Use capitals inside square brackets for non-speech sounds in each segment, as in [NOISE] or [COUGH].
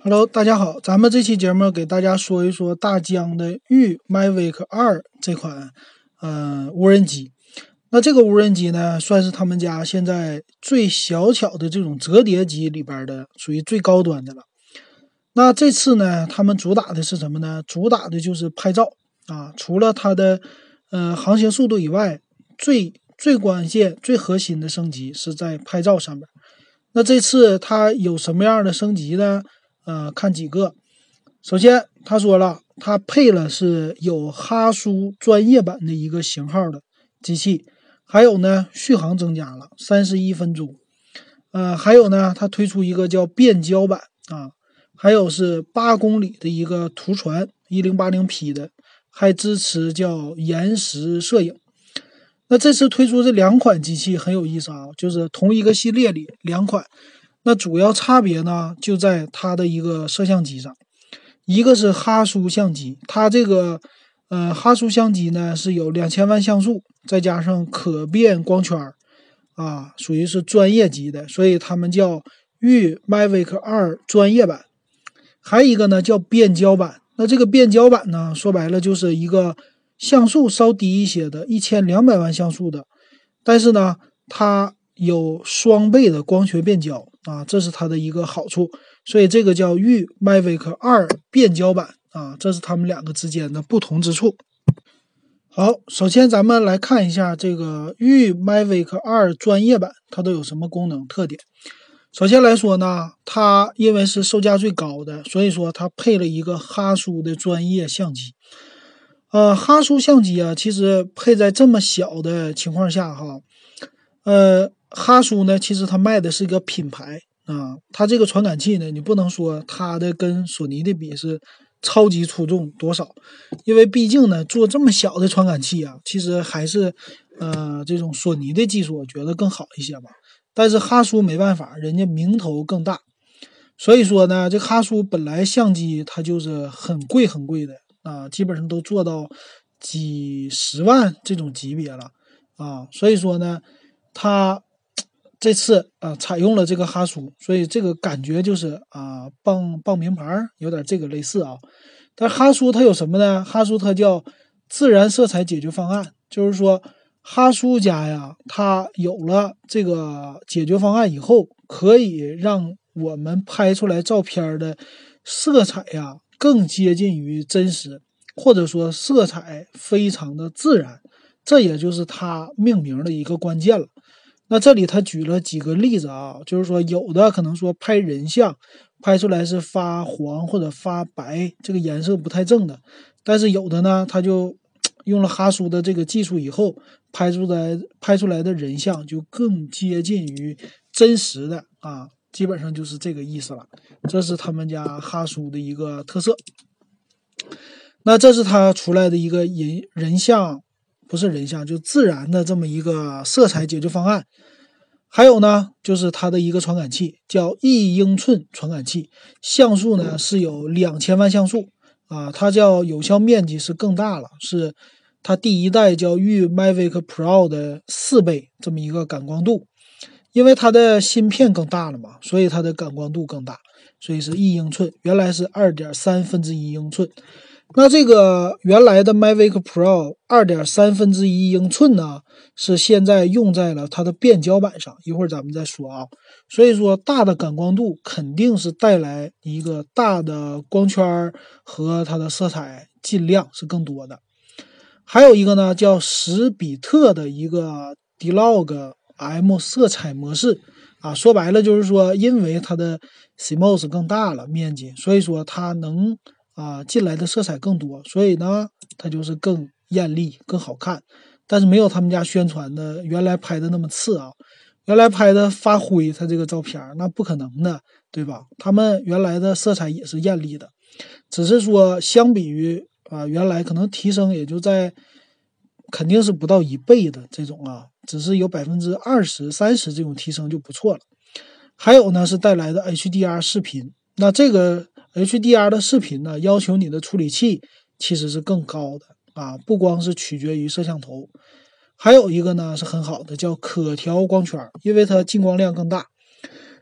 Hello，大家好，咱们这期节目给大家说一说大疆的御 Mavic 二这款呃无人机。那这个无人机呢，算是他们家现在最小巧的这种折叠机里边的，属于最高端的了。那这次呢，他们主打的是什么呢？主打的就是拍照啊。除了它的呃航行速度以外，最最关键、最核心的升级是在拍照上面。那这次它有什么样的升级呢？呃，看几个。首先，他说了，他配了是有哈苏专业版的一个型号的机器，还有呢，续航增加了三十一分钟。呃，还有呢，它推出一个叫变焦版啊，还有是八公里的一个图传一零八零 P 的，还支持叫延时摄影。那这次推出这两款机器很有意思啊，就是同一个系列里两款。那主要差别呢，就在它的一个摄像机上，一个是哈苏相机，它这个呃哈苏相机呢是有两千万像素，再加上可变光圈儿啊，属于是专业级的，所以他们叫御 Mavic 二专业版。还有一个呢叫变焦版，那这个变焦版呢，说白了就是一个像素稍低一些的，一千两百万像素的，但是呢它。有双倍的光学变焦啊，这是它的一个好处，所以这个叫御 Mavic 二变焦版啊，这是它们两个之间的不同之处。好，首先咱们来看一下这个御 Mavic 二专业版，它都有什么功能特点。首先来说呢，它因为是售价最高的，所以说它配了一个哈苏的专业相机。呃，哈苏相机啊，其实配在这么小的情况下哈，呃。哈苏呢，其实它卖的是一个品牌啊，它这个传感器呢，你不能说它的跟索尼的比是超级出众多少，因为毕竟呢，做这么小的传感器啊，其实还是呃这种索尼的技术我觉得更好一些吧。但是哈苏没办法，人家名头更大，所以说呢，这哈苏本来相机它就是很贵很贵的啊，基本上都做到几十万这种级别了啊，所以说呢，它。这次啊，采用了这个哈苏，所以这个感觉就是啊，傍傍名牌有点这个类似啊。但哈苏它有什么呢？哈苏它叫自然色彩解决方案，就是说哈苏家呀，它有了这个解决方案以后，可以让我们拍出来照片的色彩呀更接近于真实，或者说色彩非常的自然，这也就是它命名的一个关键了。那这里他举了几个例子啊，就是说有的可能说拍人像，拍出来是发黄或者发白，这个颜色不太正的，但是有的呢，他就 [TSK] 用了哈苏的这个技术以后，拍出来拍出来的人像就更接近于真实的啊，基本上就是这个意思了。这是他们家哈苏的一个特色。那这是他出来的一个人人像。不是人像，就自然的这么一个色彩解决方案。还有呢，就是它的一个传感器，叫一英寸传感器，像素呢是有两千万像素啊，它叫有效面积是更大了，是它第一代叫御 Mavic Pro 的四倍这么一个感光度，因为它的芯片更大了嘛，所以它的感光度更大，所以是一英寸，原来是二点三分之一英寸。那这个原来的 Mavic Pro 二点三分之一英寸呢，是现在用在了它的变焦版上。一会儿咱们再说啊。所以说，大的感光度肯定是带来一个大的光圈和它的色彩尽量是更多的。还有一个呢，叫十比特的一个 D-Log M 色彩模式啊。说白了就是说，因为它的 CMOS 更大了面积，所以说它能。啊，进来的色彩更多，所以呢，它就是更艳丽、更好看。但是没有他们家宣传的原来拍的那么次啊。原来拍的发灰，它这个照片那不可能的，对吧？他们原来的色彩也是艳丽的，只是说相比于啊原来可能提升也就在肯定是不到一倍的这种啊，只是有百分之二十三十这种提升就不错了。还有呢是带来的 HDR 视频，那这个。HDR 的视频呢，要求你的处理器其实是更高的啊，不光是取决于摄像头，还有一个呢是很好的，叫可调光圈，因为它进光量更大。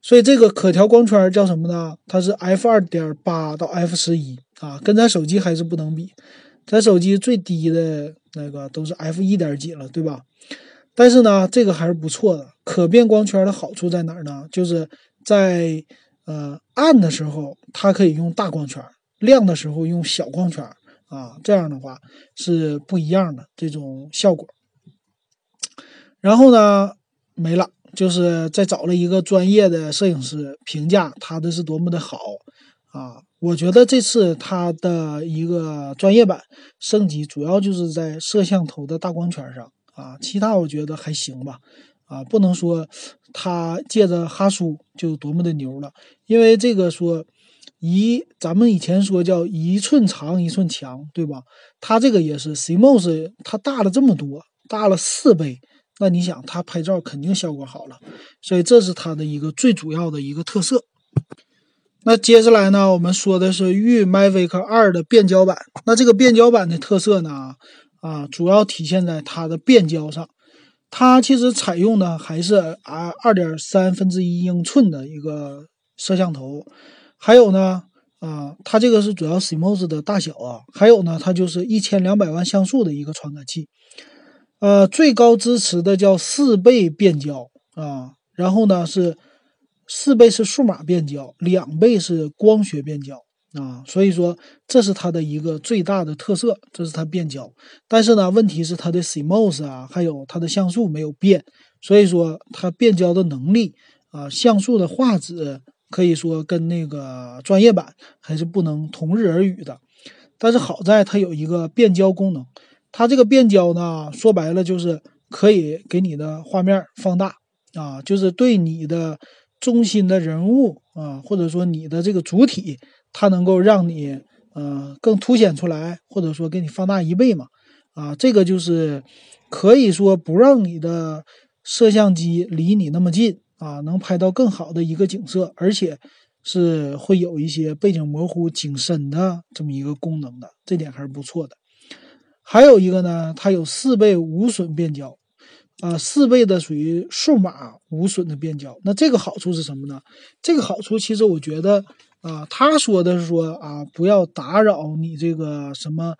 所以这个可调光圈叫什么呢？它是 f 二点八到 f 十一啊，跟咱手机还是不能比。咱手机最低的那个都是 f 一点几了，对吧？但是呢，这个还是不错的。可变光圈的好处在哪儿呢？就是在呃暗的时候，它可以用大光圈；亮的时候用小光圈啊，这样的话是不一样的这种效果。然后呢，没了，就是再找了一个专业的摄影师评价它的是多么的好啊！我觉得这次它的一个专业版升级，主要就是在摄像头的大光圈上啊，其他我觉得还行吧啊，不能说它借着哈苏就多么的牛了，因为这个说一，咱们以前说叫一寸长一寸强，对吧？它这个也是 CMOS，它大了这么多，大了四倍。那你想，它拍照肯定效果好了，所以这是它的一个最主要的一个特色。那接下来呢，我们说的是御 Mavic 二的变焦版。那这个变焦版的特色呢，啊，主要体现在它的变焦上。它其实采用的还是啊二点三分之一英寸的一个摄像头，还有呢，啊，它这个是主要 CMOS 的大小啊，还有呢，它就是一千两百万像素的一个传感器。呃，最高支持的叫四倍变焦啊，然后呢是四倍是数码变焦，两倍是光学变焦啊，所以说这是它的一个最大的特色，这是它变焦。但是呢，问题是它的 CMOS 啊，还有它的像素没有变，所以说它变焦的能力啊，像素的画质可以说跟那个专业版还是不能同日而语的。但是好在它有一个变焦功能。它这个变焦呢，说白了就是可以给你的画面放大啊，就是对你的中心的人物啊，或者说你的这个主体，它能够让你呃更凸显出来，或者说给你放大一倍嘛啊，这个就是可以说不让你的摄像机离你那么近啊，能拍到更好的一个景色，而且是会有一些背景模糊、景深的这么一个功能的，这点还是不错的。还有一个呢，它有四倍无损变焦，啊，四倍的属于数码无损的变焦。那这个好处是什么呢？这个好处其实我觉得，啊，他说的是说啊，不要打扰你这个什么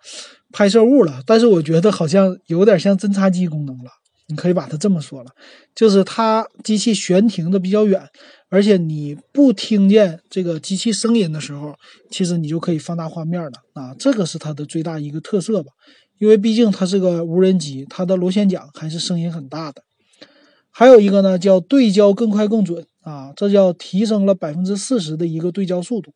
拍摄物了。但是我觉得好像有点像侦察机功能了。你可以把它这么说了，就是它机器悬停的比较远，而且你不听见这个机器声音的时候，其实你就可以放大画面了啊。这个是它的最大一个特色吧。因为毕竟它是个无人机，它的螺旋桨还是声音很大的。还有一个呢，叫对焦更快更准啊，这叫提升了百分之四十的一个对焦速度。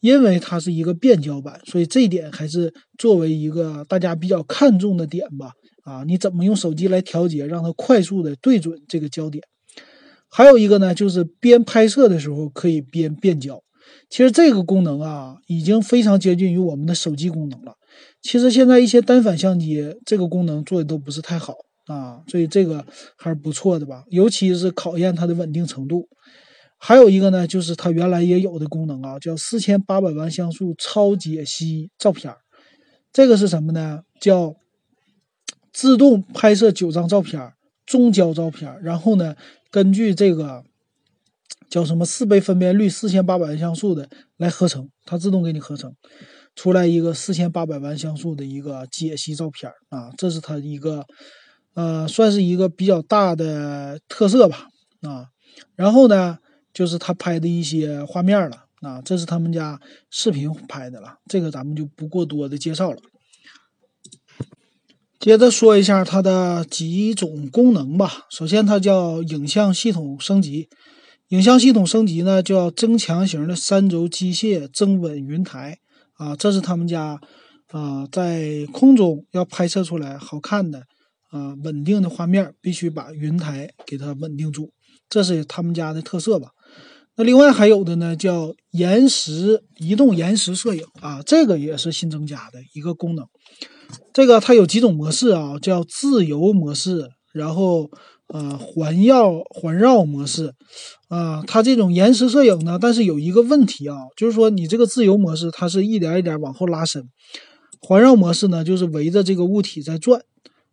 因为它是一个变焦版，所以这一点还是作为一个大家比较看重的点吧。啊，你怎么用手机来调节，让它快速的对准这个焦点？还有一个呢，就是边拍摄的时候可以边变焦。其实这个功能啊，已经非常接近于我们的手机功能了。其实现在一些单反相机这个功能做的都不是太好啊，所以这个还是不错的吧，尤其是考验它的稳定程度。还有一个呢，就是它原来也有的功能啊，叫四千八百万像素超解析照片这个是什么呢？叫自动拍摄九张照片，中焦照片，然后呢，根据这个叫什么四倍分辨率、四千八百万像素的来合成，它自动给你合成。出来一个四千八百万像素的一个解析照片啊，这是它一个，呃，算是一个比较大的特色吧啊。然后呢，就是他拍的一些画面了啊，这是他们家视频拍的了，这个咱们就不过多的介绍了。接着说一下它的几种功能吧。首先，它叫影像系统升级，影像系统升级呢叫增强型的三轴机械增稳云台。啊，这是他们家，啊，在空中要拍摄出来好看的，啊，稳定的画面，必须把云台给它稳定住，这是他们家的特色吧。那另外还有的呢，叫延时移动延时摄影啊，这个也是新增加的一个功能。这个它有几种模式啊，叫自由模式，然后。呃，环绕环绕模式，啊，它这种延时摄影呢，但是有一个问题啊，就是说你这个自由模式，它是一点一点往后拉伸；环绕模式呢，就是围着这个物体在转；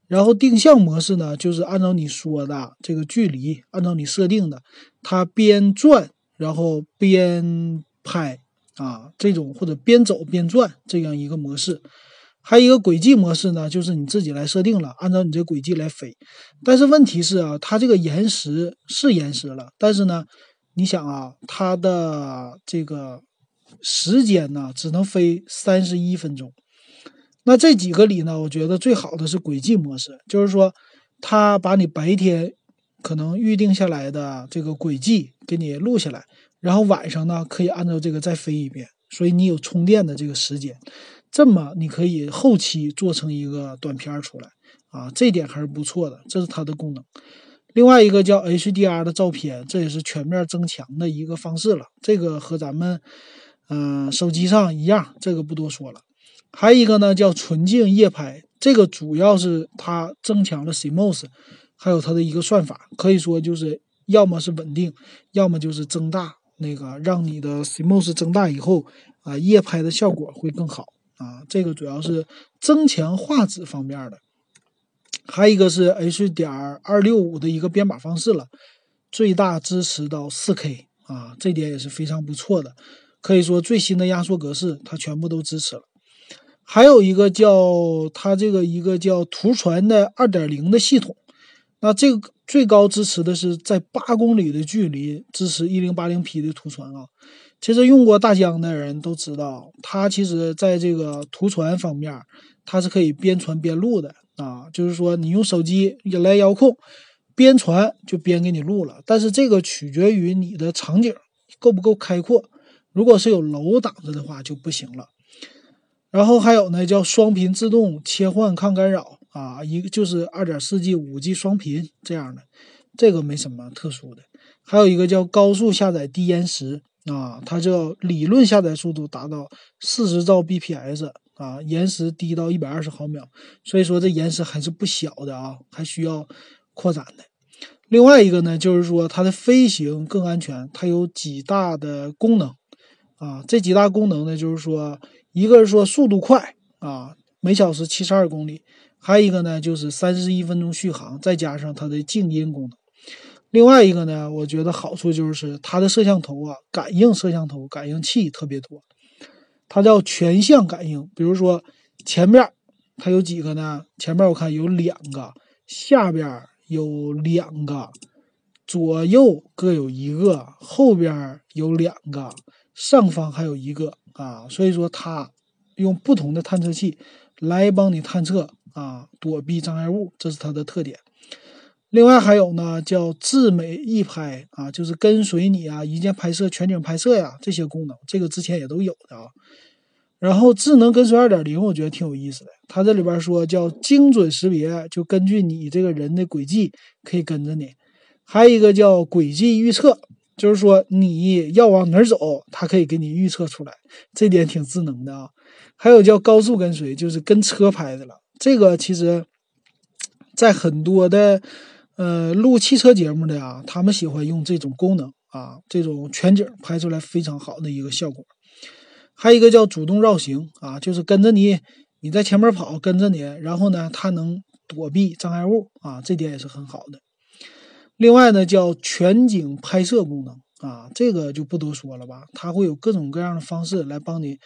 然后定向模式呢，就是按照你说的这个距离，按照你设定的，它边转然后边拍啊这种或者边走边转这样一个模式。还有一个轨迹模式呢，就是你自己来设定了，按照你这轨迹来飞。但是问题是啊，它这个延时是延时了，但是呢，你想啊，它的这个时间呢，只能飞三十一分钟。那这几个里呢，我觉得最好的是轨迹模式，就是说，它把你白天可能预定下来的这个轨迹给你录下来，然后晚上呢，可以按照这个再飞一遍，所以你有充电的这个时间。这么你可以后期做成一个短片出来啊，这点还是不错的，这是它的功能。另外一个叫 HDR 的照片，这也是全面增强的一个方式了。这个和咱们嗯手机上一样，这个不多说了。还有一个呢叫纯净夜拍，这个主要是它增强了 CMOS，还有它的一个算法，可以说就是要么是稳定，要么就是增大那个让你的 CMOS 增大以后啊，夜拍的效果会更好。啊，这个主要是增强画质方面的，还有一个是 H 点二六五的一个编码方式了，最大支持到四 K 啊，这点也是非常不错的，可以说最新的压缩格式它全部都支持了。还有一个叫它这个一个叫图传的二点零的系统，那这个最高支持的是在八公里的距离支持一零八零 P 的图传啊。其实用过大疆的人都知道，它其实在这个图传方面，它是可以边传边录的啊。就是说，你用手机来遥控，边传就边给你录了。但是这个取决于你的场景够不够开阔，如果是有楼挡着的话就不行了。然后还有呢，叫双频自动切换抗干扰啊，一个就是二点四 G、五 G 双频这样的，这个没什么特殊的。还有一个叫高速下载低延时。啊，它这理论下载速度达到四十兆 bps 啊，延时低到一百二十毫秒，所以说这延时还是不小的啊，还需要扩展的。另外一个呢，就是说它的飞行更安全，它有几大的功能啊，这几大功能呢，就是说一个是说速度快啊，每小时七十二公里，还有一个呢就是三十一分钟续航，再加上它的静音功能。另外一个呢，我觉得好处就是它的摄像头啊，感应摄像头感应器特别多，它叫全向感应。比如说前面它有几个呢？前面我看有两个，下边有两个，左右各有一个，后边有两个，上方还有一个啊。所以说它用不同的探测器来帮你探测啊，躲避障碍物，这是它的特点。另外还有呢，叫智美一拍啊，就是跟随你啊，一键拍摄、全景拍摄呀，这些功能，这个之前也都有的啊。然后智能跟随二点零，我觉得挺有意思的。它这里边说叫精准识别，就根据你这个人的轨迹可以跟着你。还有一个叫轨迹预测，就是说你要往哪儿走，它可以给你预测出来，这点挺智能的啊。还有叫高速跟随，就是跟车拍的了。这个其实，在很多的。呃，录汽车节目的呀，他们喜欢用这种功能啊，这种全景拍出来非常好的一个效果。还有一个叫主动绕行啊，就是跟着你，你在前面跑，跟着你，然后呢，它能躲避障碍物啊，这点也是很好的。另外呢，叫全景拍摄功能啊，这个就不多说了吧，它会有各种各样的方式来帮你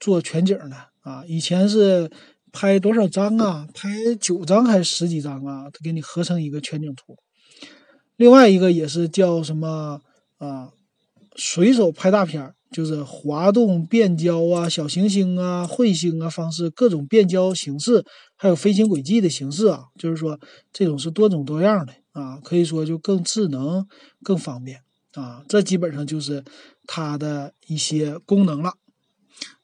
做全景的啊，以前是。拍多少张啊？拍九张还是十几张啊？它给你合成一个全景图。另外一个也是叫什么啊？随手拍大片儿，就是滑动变焦啊、小行星啊、彗星啊方式，各种变焦形式，还有飞行轨迹的形式啊。就是说这种是多种多样的啊，可以说就更智能、更方便啊。这基本上就是它的一些功能了。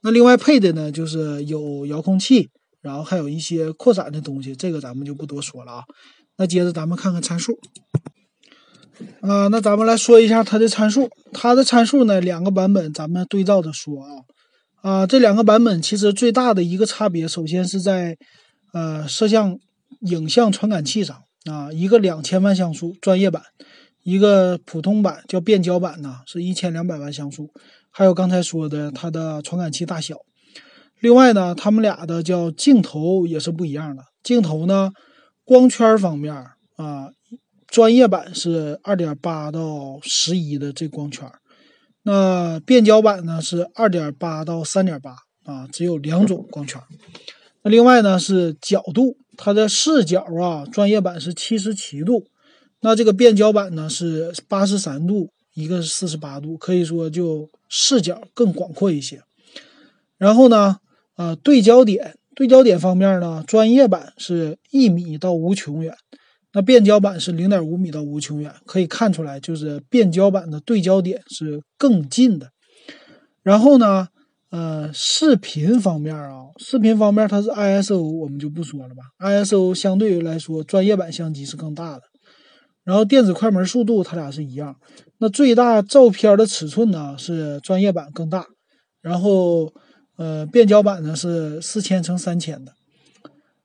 那另外配的呢，就是有遥控器。然后还有一些扩展的东西，这个咱们就不多说了啊。那接着咱们看看参数啊，那咱们来说一下它的参数。它的参数呢，两个版本咱们对照着说啊啊，这两个版本其实最大的一个差别，首先是在呃摄像影像传感器上啊，一个两千万像素专业版，一个普通版叫变焦版呢，是一千两百万像素。还有刚才说的它的传感器大小。另外呢，他们俩的叫镜头也是不一样的。镜头呢，光圈方面啊，专业版是二点八到十一的这光圈，那变焦版呢是二点八到三点八啊，只有两种光圈。那另外呢是角度，它的视角啊，专业版是七十七度，那这个变焦版呢是八十三度，一个是四十八度，可以说就视角更广阔一些。然后呢，呃，对焦点，对焦点方面呢，专业版是一米到无穷远。那变焦版是零点五米到无穷远，可以看出来，就是变焦版的对焦点是更近的。然后呢，呃，视频方面啊，视频方面它是 ISO，我们就不说了吧。ISO 相对于来说，专业版相机是更大的。然后电子快门速度它俩是一样。那最大照片的尺寸呢是专业版更大。然后，呃，变焦版呢是四千乘三千的。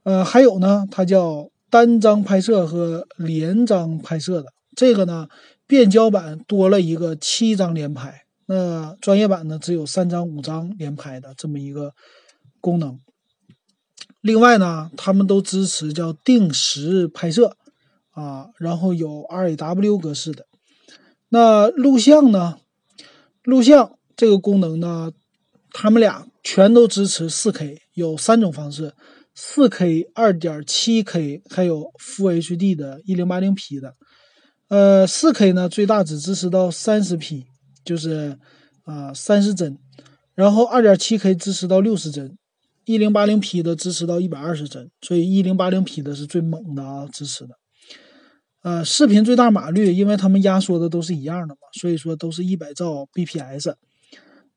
呃，还有呢，它叫。单张拍摄和连张拍摄的这个呢，变焦版多了一个七张连拍，那专业版呢只有三张、五张连拍的这么一个功能。另外呢，他们都支持叫定时拍摄啊，然后有 RAW 格式的。那录像呢，录像这个功能呢，他们俩全都支持 4K，有三种方式。四 K、二点七 K，还有 Full HD 的 1080P 的，呃，四 K 呢最大只支持到三十 P，就是啊三十帧，然后二点七 K 支持到六十帧，1080P 的支持到一百二十帧，所以 1080P 的是最猛的啊，支持的。呃，视频最大码率，因为他们压缩的都是一样的嘛，所以说都是一百兆 bps。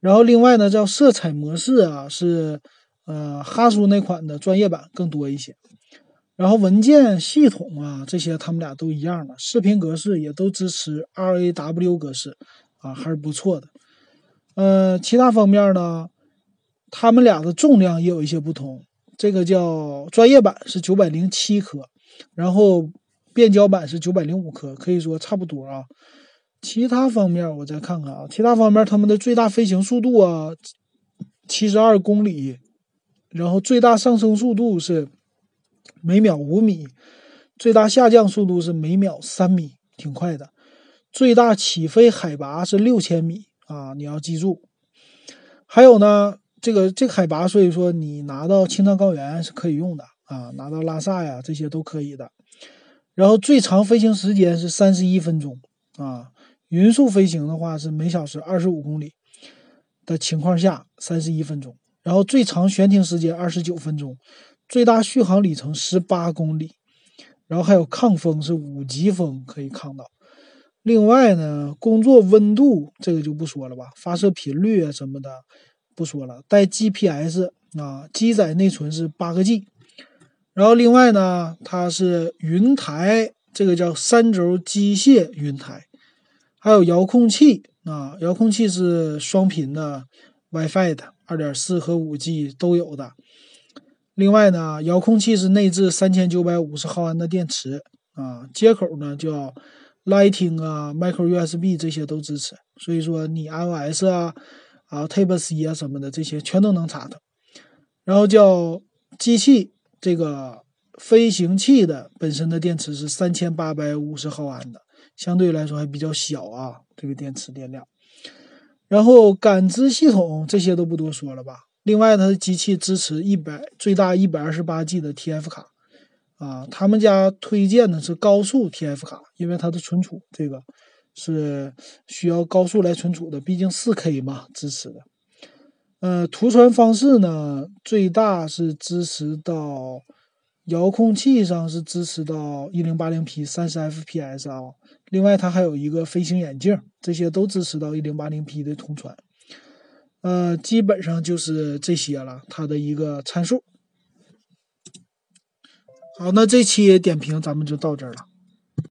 然后另外呢，叫色彩模式啊是。呃，哈苏那款的专业版更多一些，然后文件系统啊，这些他们俩都一样的，视频格式也都支持 RAW 格式，啊，还是不错的。呃，其他方面呢，他们俩的重量也有一些不同，这个叫专业版是九百零七克，然后变焦版是九百零五克，可以说差不多啊。其他方面我再看看啊，其他方面他们的最大飞行速度啊，七十二公里。然后最大上升速度是每秒五米，最大下降速度是每秒三米，挺快的。最大起飞海拔是六千米啊，你要记住。还有呢，这个这个海拔，所以说你拿到青藏高原是可以用的啊，拿到拉萨呀这些都可以的。然后最长飞行时间是三十一分钟啊，匀速飞行的话是每小时二十五公里的情况下三十一分钟。然后最长悬停时间二十九分钟，最大续航里程十八公里，然后还有抗风是五级风可以抗到。另外呢，工作温度这个就不说了吧，发射频率啊什么的不说了，带 GPS 啊，机载内存是八个 G。然后另外呢，它是云台，这个叫三轴机械云台，还有遥控器啊，遥控器是双频的 WiFi 的。二点四和五 G 都有的。另外呢，遥控器是内置三千九百五十毫安的电池啊，接口呢叫 Lighting 啊、Micro USB 这些都支持。所以说你 iOS 啊、啊 Type C 啊什么的这些全都能插的。然后叫机器这个飞行器的本身的电池是三千八百五十毫安的，相对来说还比较小啊，这个电池电量。然后感知系统这些都不多说了吧。另外，它的机器支持一百最大一百二十八 G 的 TF 卡，啊，他们家推荐的是高速 TF 卡，因为它的存储这个是需要高速来存储的，毕竟四 K 嘛支持的。呃，图传方式呢，最大是支持到遥控器上是支持到一零八零 P 三十 FPS 啊。另外，它还有一个飞行眼镜，这些都支持到一零八零 P 的通传。呃，基本上就是这些了，它的一个参数。好，那这期点评咱们就到这儿了。